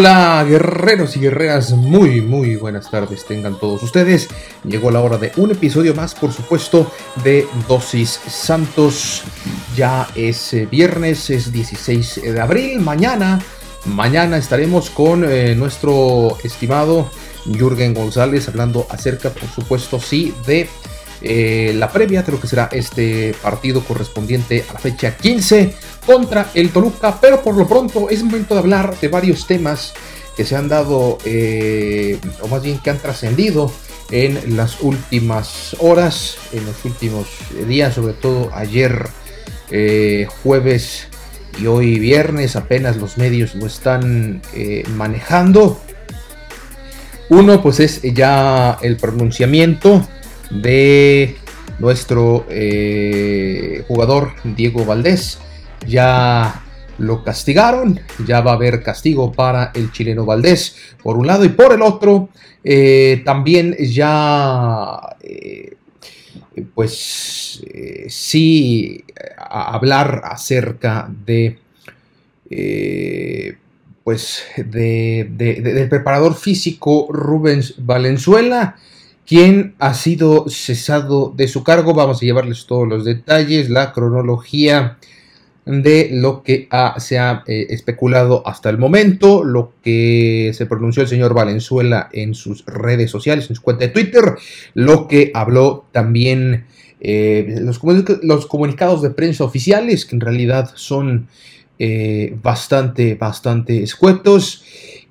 Hola, guerreros y guerreras, muy, muy buenas tardes tengan todos ustedes. Llegó la hora de un episodio más, por supuesto, de Dosis Santos. Ya es eh, viernes, es 16 de abril, mañana, mañana estaremos con eh, nuestro estimado Jürgen González hablando acerca, por supuesto, sí, de eh, la previa de lo que será este partido correspondiente a la fecha 15 contra el Toluca, pero por lo pronto es momento de hablar de varios temas que se han dado, eh, o más bien que han trascendido en las últimas horas, en los últimos días, sobre todo ayer eh, jueves y hoy viernes, apenas los medios lo están manejando. Uno pues es ya el pronunciamiento de nuestro jugador Diego Valdés. Ya lo castigaron, ya va a haber castigo para el chileno Valdés, por un lado, y por el otro, eh, también ya, eh, pues eh, sí, hablar acerca de, pues, del preparador físico Rubens Valenzuela, quien ha sido cesado de su cargo. Vamos a llevarles todos los detalles, la cronología de lo que se ha eh, especulado hasta el momento, lo que se pronunció el señor Valenzuela en sus redes sociales, en su cuenta de Twitter, lo que habló también eh, los, comunicados de prensa oficiales, que en realidad son eh, bastante, bastante escuetos.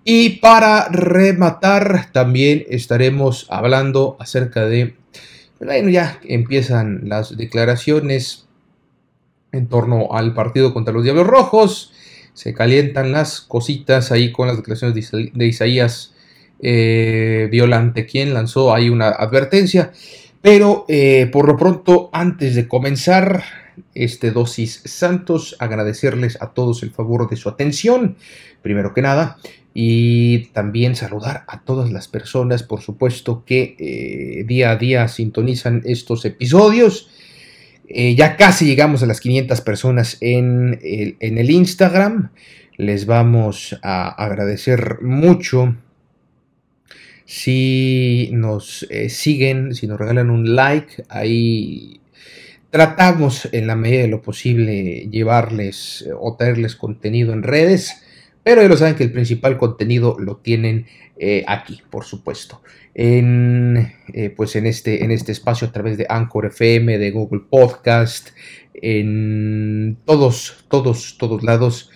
Y para rematar, también estaremos hablando acerca de, bueno, ya empiezan las declaraciones en torno al partido contra los Diablos Rojos. Se calientan las cositas ahí con las declaraciones de, Isaías eh, Violante, quien lanzó ahí una advertencia. Pero eh, por lo pronto, antes de comenzar este dosis Santos, agradecerles a todos el favor de su atención, primero que nada, y también saludar a todas las personas, por supuesto, que eh, día a día sintonizan estos episodios. Eh, ya casi llegamos a las 500 personas en el, Instagram. Les vamos a agradecer mucho si nos eh, siguen, si nos regalan un like. Ahí tratamos en la medida de lo posible llevarles o traerles contenido en redes. Pero ya lo saben que el principal contenido lo tienen eh, aquí, por supuesto. En, eh, pues en este, en este espacio a través de Anchor FM, de Google Podcast, en todos, todos, todos lados.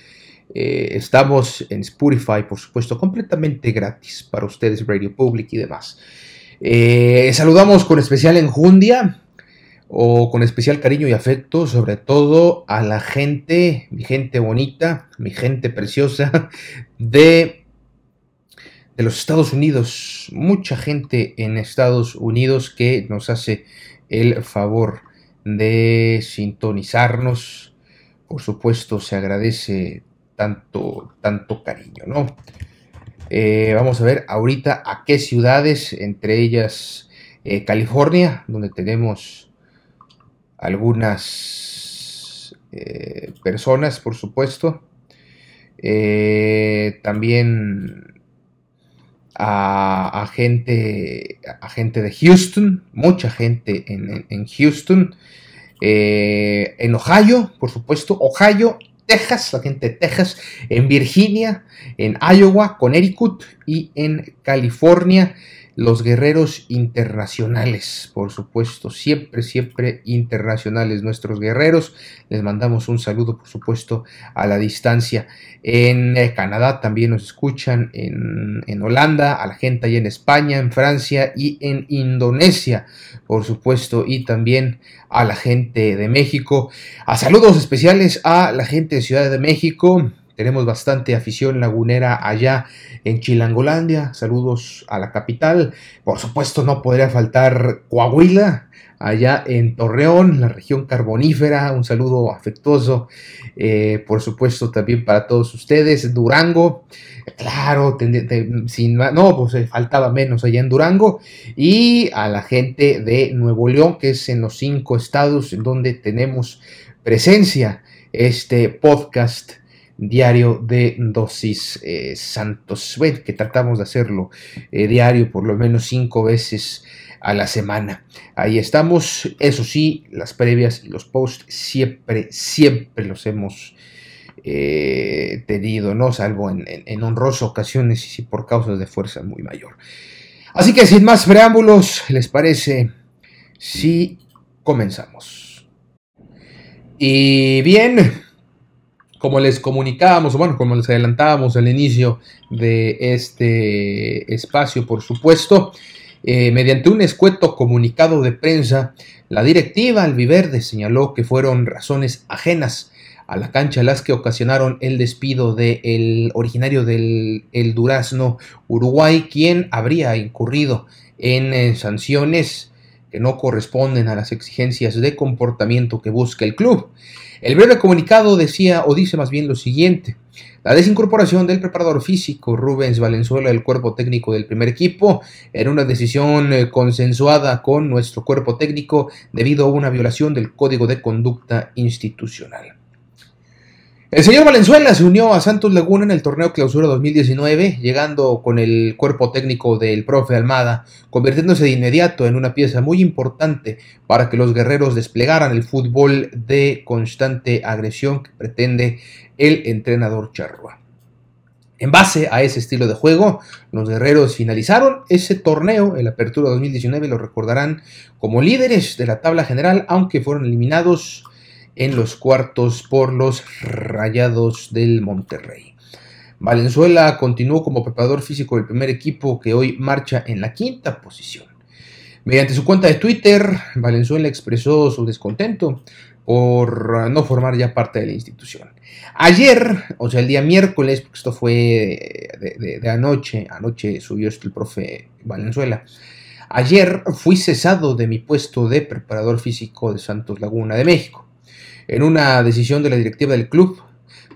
Eh, estamos en Spotify, por supuesto, completamente gratis para ustedes, Radio Public y demás. saludamos con especial enjundia o con especial cariño y afecto, sobre todo a la gente, mi gente bonita, mi gente preciosa de, de los Estados Unidos. Mucha gente en Estados Unidos que nos hace el favor de sintonizarnos. Por supuesto, se agradece tanto, tanto cariño, ¿no? Eh, vamos a ver ahorita a qué ciudades, entre ellas eh, California, donde tenemos algunas eh, personas, por supuesto. Eh, también a, gente, a gente de Houston, mucha gente en, Houston. eh, en Ohio, por supuesto, Ohio, Texas, la gente de Texas, en Virginia, en Iowa, Connecticut y en California los guerreros internacionales, por supuesto, siempre, siempre internacionales nuestros guerreros. Les mandamos un saludo, por supuesto, a la distancia. En eh, Canadá también nos escuchan, en, Holanda, a la gente allá en España, en Francia y en Indonesia, por supuesto, y también a la gente de México. A saludos especiales a la gente de Ciudad de México, tenemos bastante afición lagunera allá en Chilangolandia. Saludos a la capital. Por supuesto, no podría faltar Coahuila, allá en Torreón, la región carbonífera. Un saludo afectuoso, eh, por supuesto, también para todos ustedes. Durango, claro, sin, no, pues eh, faltaba menos allá en Durango. Y a la gente de Nuevo León, que es en los cinco estados en donde tenemos presencia este podcast diario de dosis eh, santos, que tratamos de hacerlo eh, diario por lo menos cinco veces a la semana. Ahí estamos, eso sí, las previas y los posts siempre, siempre los hemos eh, tenido, ¿no? Salvo en, honrosas ocasiones y por causas de fuerza muy mayor. Así que sin más preámbulos, ¿les parece si comenzamos? Y bien, como les comunicábamos, bueno, como les adelantábamos al inicio de este espacio, por supuesto, eh, mediante un escueto comunicado de prensa, la directiva Albiverde señaló que fueron razones ajenas a la cancha las que ocasionaron el despido del originario del el Durazno, Uruguay, quien habría incurrido en eh, sanciones que no corresponden a las exigencias de comportamiento que busca el club. El breve comunicado decía, o dice más bien lo siguiente, la desincorporación del preparador físico Rubens Valenzuela del cuerpo técnico del primer equipo era una decisión eh, consensuada con nuestro cuerpo técnico debido a una violación del código de conducta institucional. El señor Valenzuela se unió a Santos Laguna en el torneo Clausura 2019, llegando con el cuerpo técnico del profe Almada, convirtiéndose de inmediato en una pieza muy importante para que los guerreros desplegaran el fútbol de constante agresión que pretende el entrenador Charrua. En base a ese estilo de juego, los guerreros finalizaron ese torneo, el Apertura 2019, lo recordarán como líderes de la tabla general, aunque fueron eliminados en los cuartos por los Rayados del Monterrey. Valenzuela continuó como preparador físico del primer equipo que hoy marcha en la quinta posición. Mediante su cuenta de Twitter, Valenzuela expresó su descontento por no formar ya parte de la institución. Ayer, o sea, el día miércoles, porque esto fue de, anoche, anoche subió esto el profe Valenzuela, ayer fui cesado de mi puesto de preparador físico de Santos Laguna de México. En una decisión de la directiva del club,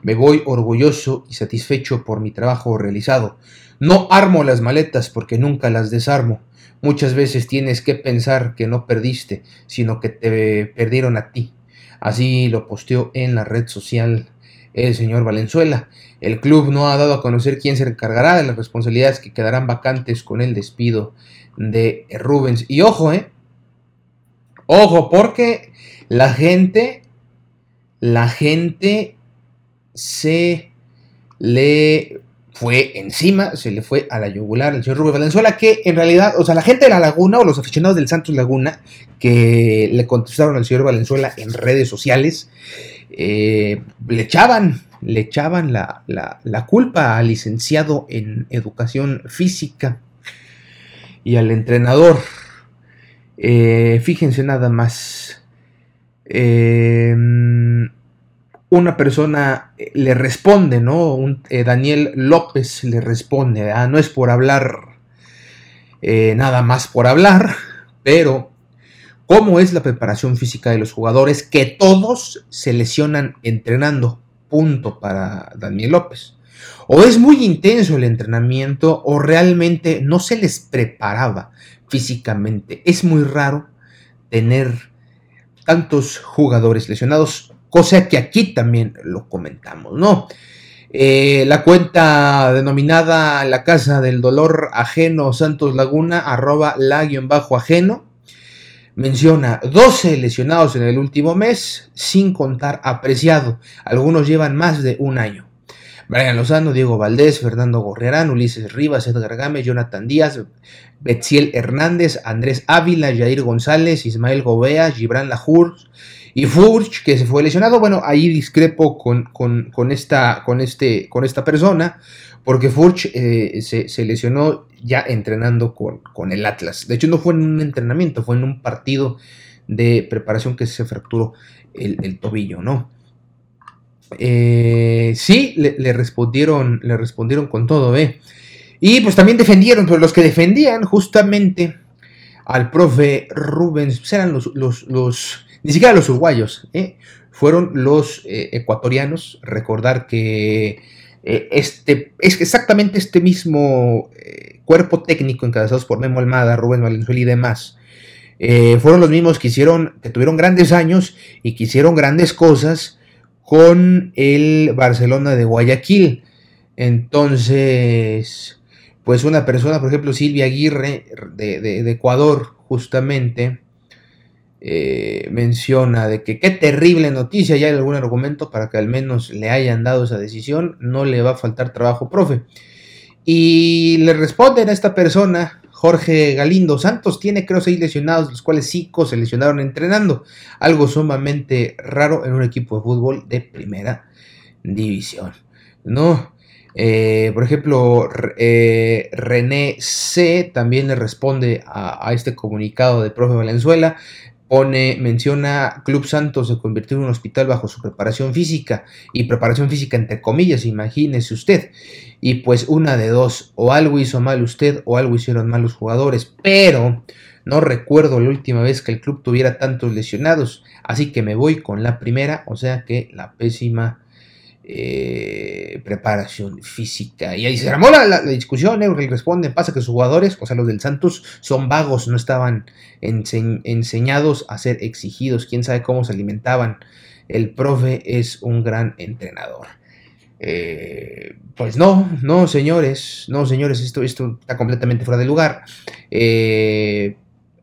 me voy orgulloso y satisfecho por mi trabajo realizado. No armo las maletas porque nunca las desarmo. Muchas veces tienes que pensar que no perdiste, sino que te perdieron a ti. Así lo posteó en la red social el señor Valenzuela. El club no ha dado a conocer quién se encargará de las responsabilidades que quedarán vacantes con el despido de Rubens. Y ojo, eh. Ojo, porque la gente la gente se le fue encima, se le fue a la yugular al señor Rubén Valenzuela, que en realidad, o sea, la gente de la Laguna o los aficionados del Santos Laguna que le contestaron al señor Valenzuela en redes sociales, eh, le echaban, le echaban la, culpa al licenciado en educación física y al entrenador. Eh, fíjense nada más. Eh, una persona eh, le responde, ¿no? Eh, Daniel López le responde, ah, no es por hablar, eh, nada más por hablar, pero ¿cómo es la preparación física de los jugadores que todos se lesionan entrenando? Punto para Daniel López. O es muy intenso el entrenamiento o realmente no se les preparaba físicamente. Es muy raro tener tantos jugadores lesionados cosa que aquí también lo comentamos, ¿no? Eh, la cuenta denominada La Casa del Dolor Ajeno Santos Laguna, arroba la-ajeno, menciona 12 lesionados en el último mes, sin contar apreciado. Algunos llevan más de un año. Brian Lozano, Diego Valdés, Fernando Gorriarán, Ulises Rivas, Edgar Gámez, Jonathan Díaz, Betziel Hernández, Andrés Ávila, Jair González, Ismael Gobea, Gibran Lajur y Furch, que se fue lesionado. Bueno, ahí discrepo con, con, esta, con, este, con esta persona, porque Furch eh, se, lesionó ya entrenando con, con el Atlas. De hecho, no fue en un entrenamiento, fue en un partido de preparación que se fracturó el tobillo, ¿no? Eh, sí, le, respondieron, le respondieron con todo, ¿eh? Y pues también defendieron, pero los que defendían justamente al profe Rubens pues, eran los, los, ni siquiera los uruguayos, ¿eh? fueron los eh, ecuatorianos. Recordar que este, es exactamente este mismo cuerpo técnico encabezados por Memo Almada, Rubén Valenzuela y demás. fueron los mismos que hicieron, que tuvieron grandes años y que hicieron grandes cosas con el Barcelona de Guayaquil. Entonces, pues una persona, por ejemplo, Silvia Aguirre de, Ecuador, justamente, eh, menciona de que qué terrible noticia, ya hay algún argumento para que al menos le hayan dado esa decisión, no le va a faltar trabajo, profe. Y le responden a esta persona, Jorge Galindo Santos tiene creo seis lesionados, los cuales cinco se lesionaron entrenando, algo sumamente raro en un equipo de fútbol de primera división. ¿No? Eh, por ejemplo, eh, René C también le responde a, a, este comunicado de profe Valenzuela pone, menciona Club Santos se convirtió en un hospital bajo su preparación física y preparación física entre comillas, imagínese usted. Y pues una de dos, o algo hizo mal usted o algo hicieron mal los jugadores, pero no recuerdo la última vez que el club tuviera tantos lesionados, así que me voy con la primera, o sea que la pésima eh, preparación física. Y ahí se armó la, discusión, ¿eh? responden, pasa que sus jugadores, o sea, los del Santos, son vagos, no estaban enseñados a ser exigidos, quién sabe cómo se alimentaban. El profe es un gran entrenador. Eh, pues no, no, señores, no, señores, esto, esto está completamente fuera de lugar. Eh,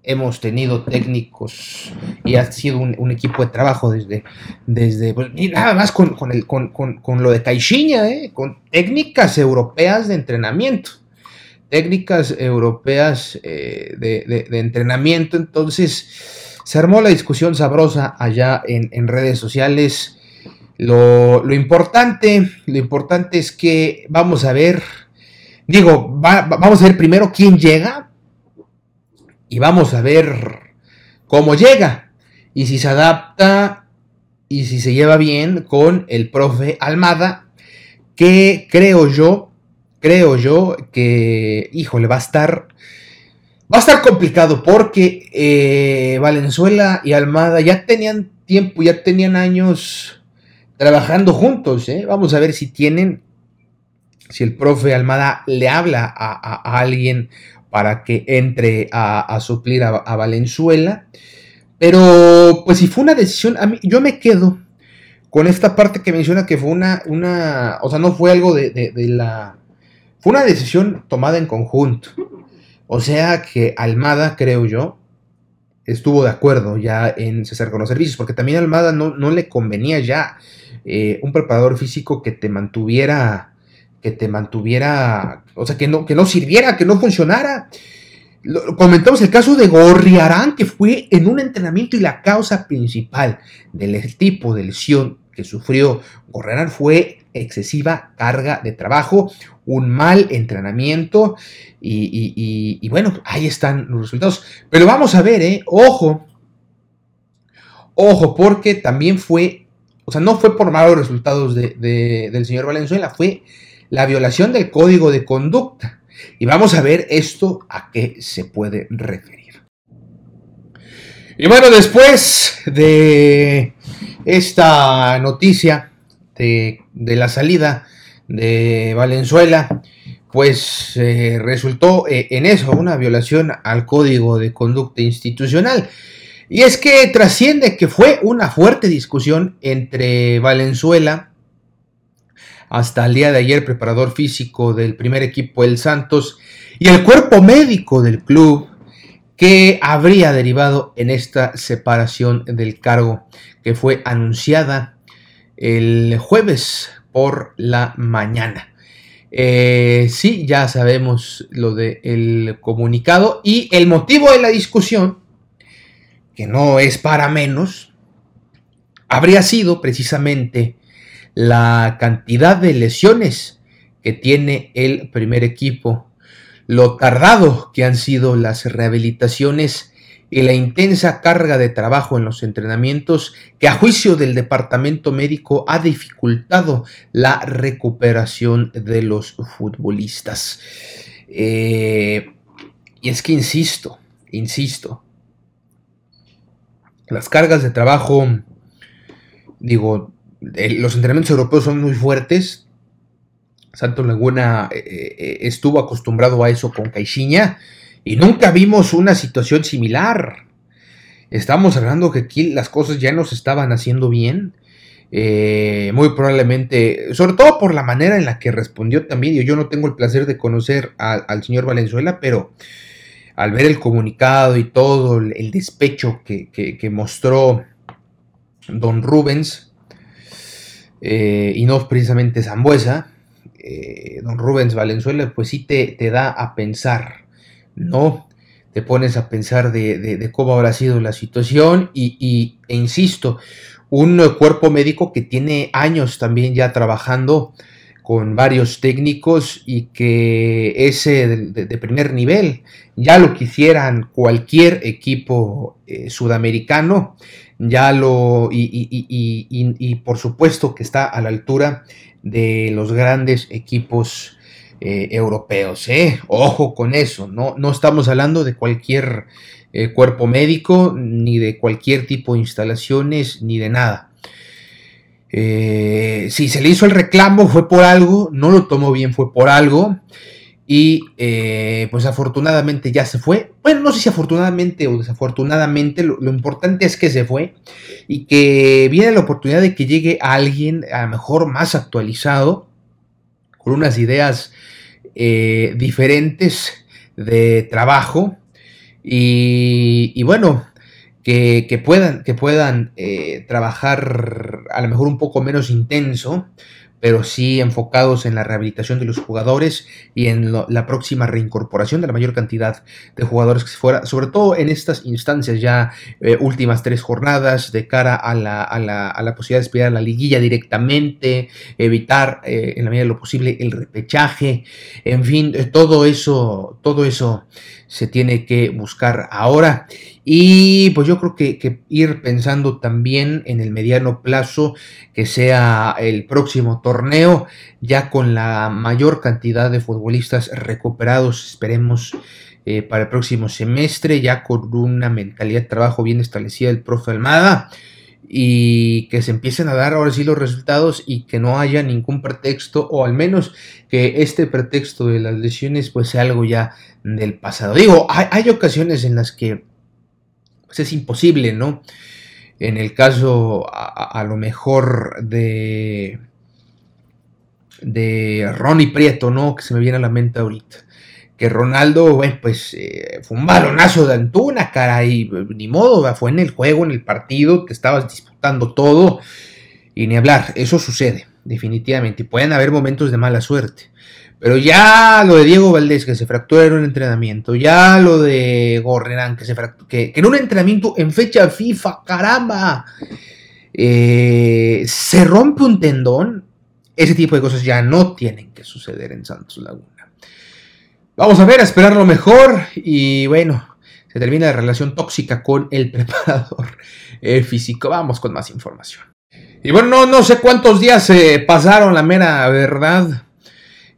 hemos tenido técnicos y ha sido un, equipo de trabajo desde, desde pues, nada más con, el, con, lo de Caixinha, ¿eh? con técnicas europeas de entrenamiento. Técnicas europeas eh, de, entrenamiento. Entonces, se armó la discusión sabrosa allá en, redes sociales. Lo, importante, lo importante es que vamos a ver, digo, vamos a ver primero quién llega, y vamos a ver cómo llega y si se adapta y si se lleva bien con el profe Almada, que creo yo, creo yo que, híjole, va a estar, va a estar complicado porque eh, Valenzuela y Almada ya tenían tiempo, ya tenían años trabajando juntos, ¿eh? vamos a ver si tienen, si el profe Almada le habla a alguien para que entre a, suplir a, Valenzuela. Pero, pues si fue una decisión, a mí, yo me quedo con esta parte que menciona que fue una, una o sea, no fue algo de, la... Fue una decisión tomada en conjunto. O sea que Almada, creo yo, estuvo de acuerdo ya en cesar con los servicios, porque también a Almada no, no le convenía ya eh, un preparador físico que te mantuviera que te mantuviera, o sea, que no, que no sirviera, que no funcionara. comentamos el caso de Gorriarán, que fue en un entrenamiento y la causa principal del tipo de lesión que sufrió Gorriarán fue excesiva carga de trabajo, un mal entrenamiento y, bueno, ahí están los resultados. Pero vamos a ver, ¿eh? ojo, ojo, porque también fue, o sea, no fue por malos resultados del señor Valenzuela, fue la violación del código de conducta. Y vamos a ver esto a qué se puede referir. Y bueno, después de esta noticia de, la salida de Valenzuela, pues eh, resultó eh, en eso una violación al código de conducta institucional. Y es que trasciende que fue una fuerte discusión entre Valenzuela hasta el día de ayer preparador físico del primer equipo El Santos y el cuerpo médico del club que habría derivado en esta separación del cargo que fue anunciada el jueves por la mañana. Eh, sí, ya sabemos lo del comunicado y el motivo de la discusión, que no es para menos, habría sido precisamente la cantidad de lesiones que tiene el primer equipo, lo tardado que han sido las rehabilitaciones y la intensa carga de trabajo en los entrenamientos que a juicio del departamento médico ha dificultado la recuperación de los futbolistas. Eh, y es que insisto, insisto, las cargas de trabajo, digo, los entrenamientos europeos son muy fuertes. Santos Laguna eh, eh, estuvo acostumbrado a eso con Caixinha y nunca vimos una situación similar. Estamos hablando que aquí las cosas ya no se estaban haciendo bien. Eh, muy probablemente, sobre todo por la manera en la que respondió también. Yo no tengo el placer de conocer al señor Valenzuela, pero al ver el comunicado y todo el despecho que, mostró don Rubens, eh, y no precisamente Zambuesa, eh, don Rubens Valenzuela, pues sí te, te da a pensar no te pones a pensar de, cómo habrá sido la situación y, e insisto, un cuerpo médico que tiene años también ya trabajando con varios técnicos y que ese de, primer nivel ya lo quisieran cualquier equipo eh, sudamericano, ya lo y, por supuesto que está a la altura de los grandes equipos eh, europeos. ¿eh? Ojo con eso, no, no estamos hablando de cualquier eh, cuerpo médico, ni de cualquier tipo de instalaciones, ni de nada. si se le hizo el reclamo fue por algo, no lo tomó bien fue por algo. Y pues afortunadamente ya se fue. Bueno, no sé si afortunadamente o desafortunadamente, lo, importante es que se fue y que viene la oportunidad de que llegue alguien a lo mejor más actualizado, con unas ideas eh, diferentes de trabajo y, bueno, que, puedan, que puedan eh, trabajar a lo mejor un poco menos intenso, pero sí enfocados en la rehabilitación de los jugadores y en la próxima reincorporación de la mayor cantidad de jugadores que se fuera, sobre todo en estas instancias ya eh, últimas tres jornadas de cara a la, a la, a la posibilidad de espiar la liguilla directamente, evitar eh, en la medida de lo posible el repechaje, en fin, eh, todo eso, todo eso se tiene que buscar ahora. Y pues yo creo que, ir pensando también en el mediano plazo, que sea el próximo torneo, ya con la mayor cantidad de futbolistas recuperados, esperemos. Eh, para el próximo semestre, ya con una mentalidad de trabajo bien establecida del profe Almada y que se empiecen a dar ahora sí los resultados y que no haya ningún pretexto o al menos que este pretexto de las lesiones pues sea algo ya del pasado. Digo, hay, ocasiones en las que pues, es imposible, ¿no? En el caso a, lo mejor de de Ronnie Prieto, ¿no? Que se me viene a la mente ahorita que Ronaldo, bueno, pues eh, fue un balonazo de Antuna, caray, ni modo, fue en el juego, en el partido, que estabas disputando todo, y ni hablar, eso sucede, definitivamente, y pueden haber momentos de mala suerte. Pero ya lo de Diego Valdés, que se fractura en un entrenamiento, ya lo de Gorrenán, que se fractura, que, en un entrenamiento en fecha FIFA, caramba, eh, se rompe un tendón, ese tipo de cosas ya no tienen que suceder en Santos Laguna. Vamos a ver, a esperar lo mejor y bueno, se termina la relación tóxica con el preparador eh, físico. Vamos con más información. Y bueno, no, no sé cuántos días se pasaron, la mera verdad.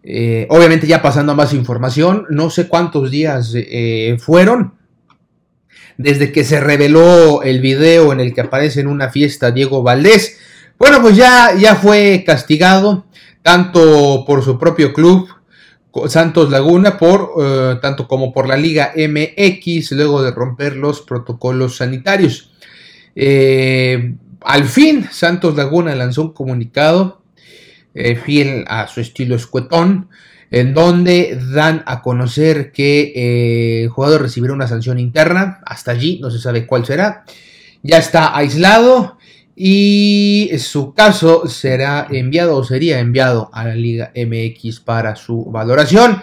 Eh, obviamente ya pasando a más información, no sé cuántos días eh, fueron desde que se reveló el video en el que aparece en una fiesta Diego Valdés. Bueno, pues ya, ya fue castigado, tanto por su propio club Santos Laguna por eh, tanto como por la Liga MX luego de romper los protocolos sanitarios. Eh, al fin Santos Laguna lanzó un comunicado eh, fiel a su estilo escuetón en donde dan a conocer que el jugador recibirá una sanción interna. Hasta allí no se sabe cuál será. Ya está aislado y su caso será enviado o sería enviado a la Liga MX para su valoración.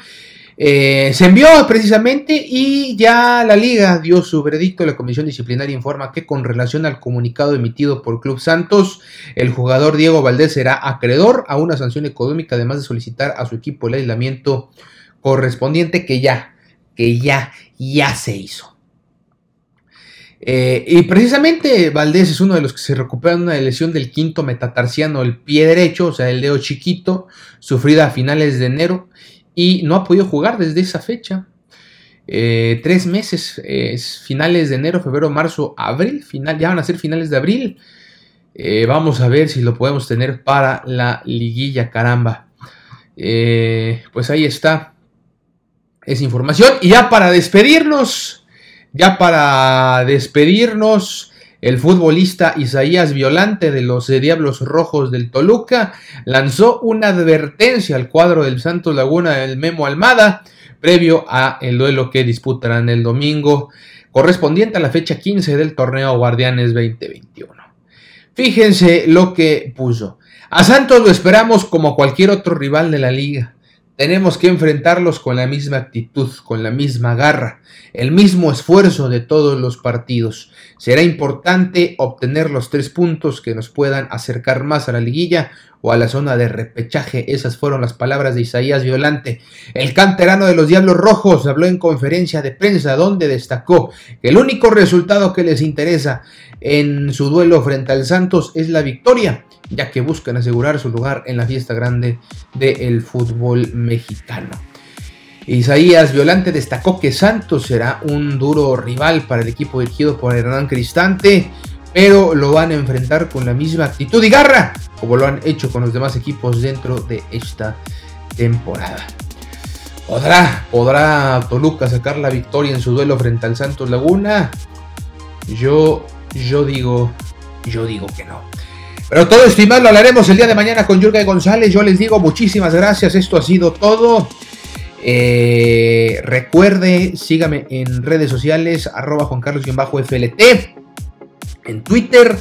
Eh, se envió precisamente y ya la liga dio su veredicto. La comisión disciplinaria informa que con relación al comunicado emitido por Club Santos, el jugador Diego Valdés será acreedor a una sanción económica, además de solicitar a su equipo el aislamiento correspondiente que ya, que ya, ya se hizo. Eh, y precisamente Valdés es uno de los que se recupera una lesión del quinto metatarsiano, el pie derecho, o sea, el dedo chiquito, sufrida a finales de enero y no ha podido jugar desde esa fecha. Eh, tres meses, finales de enero, febrero, marzo, abril, final, ya van a ser finales de abril. Eh, vamos a ver si lo podemos tener para la liguilla, caramba. pues ahí está esa información. Y ya para despedirnos, ya para despedirnos, el futbolista Isaías Violante de los Diablos Rojos del Toluca lanzó una advertencia al cuadro del Santos Laguna del Memo Almada previo a el duelo que disputarán el domingo correspondiente a la fecha 15 del torneo Guardianes 2021. Fíjense lo que puso. A Santos lo esperamos como cualquier otro rival de la liga. Tenemos que enfrentarlos con la misma actitud, con la misma garra, el mismo esfuerzo de todos los partidos. Será importante obtener los tres puntos que nos puedan acercar más a la liguilla o a la zona de repechaje. Esas fueron las palabras de Isaías Violante. El canterano de los Diablos Rojos habló en conferencia de prensa donde destacó que el único resultado que les interesa en su duelo frente al Santos es la victoria ya que buscan asegurar su lugar en la fiesta grande del fútbol mexicano. Isaías Violante destacó que Santos será un duro rival para el equipo dirigido por Hernán Cristante, pero lo van a enfrentar con la misma actitud y garra como lo han hecho con los demás equipos dentro de esta temporada. ¿Podrá, podrá Toluca sacar la victoria en su duelo frente al Santos Laguna? Yo, yo digo, yo digo que no. Pero todo más lo hablaremos el día de mañana con Yurga González. Yo les digo muchísimas gracias. Esto ha sido todo. Eh, recuerde, sígame en redes sociales, arroba Juan Carlos-FLT, en Twitter.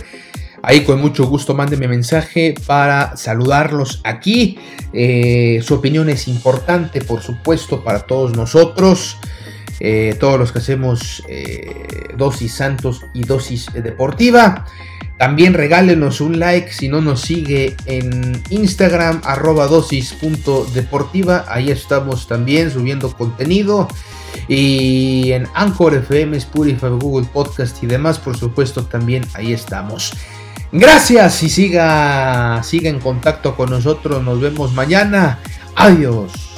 Ahí con mucho gusto mándeme mensaje para saludarlos aquí. Eh, su opinión es importante, por supuesto, para todos nosotros. Eh, todos los que hacemos dosis santos y dosis deportiva. También regálenos un like si no nos sigue en Instagram, arroba dosis.deportiva. Ahí estamos también subiendo contenido. Y en Anchor FM, Spotify, Google Podcast y demás, por supuesto, también ahí estamos. Gracias y siga, siga en contacto con nosotros. Nos vemos mañana. Adiós.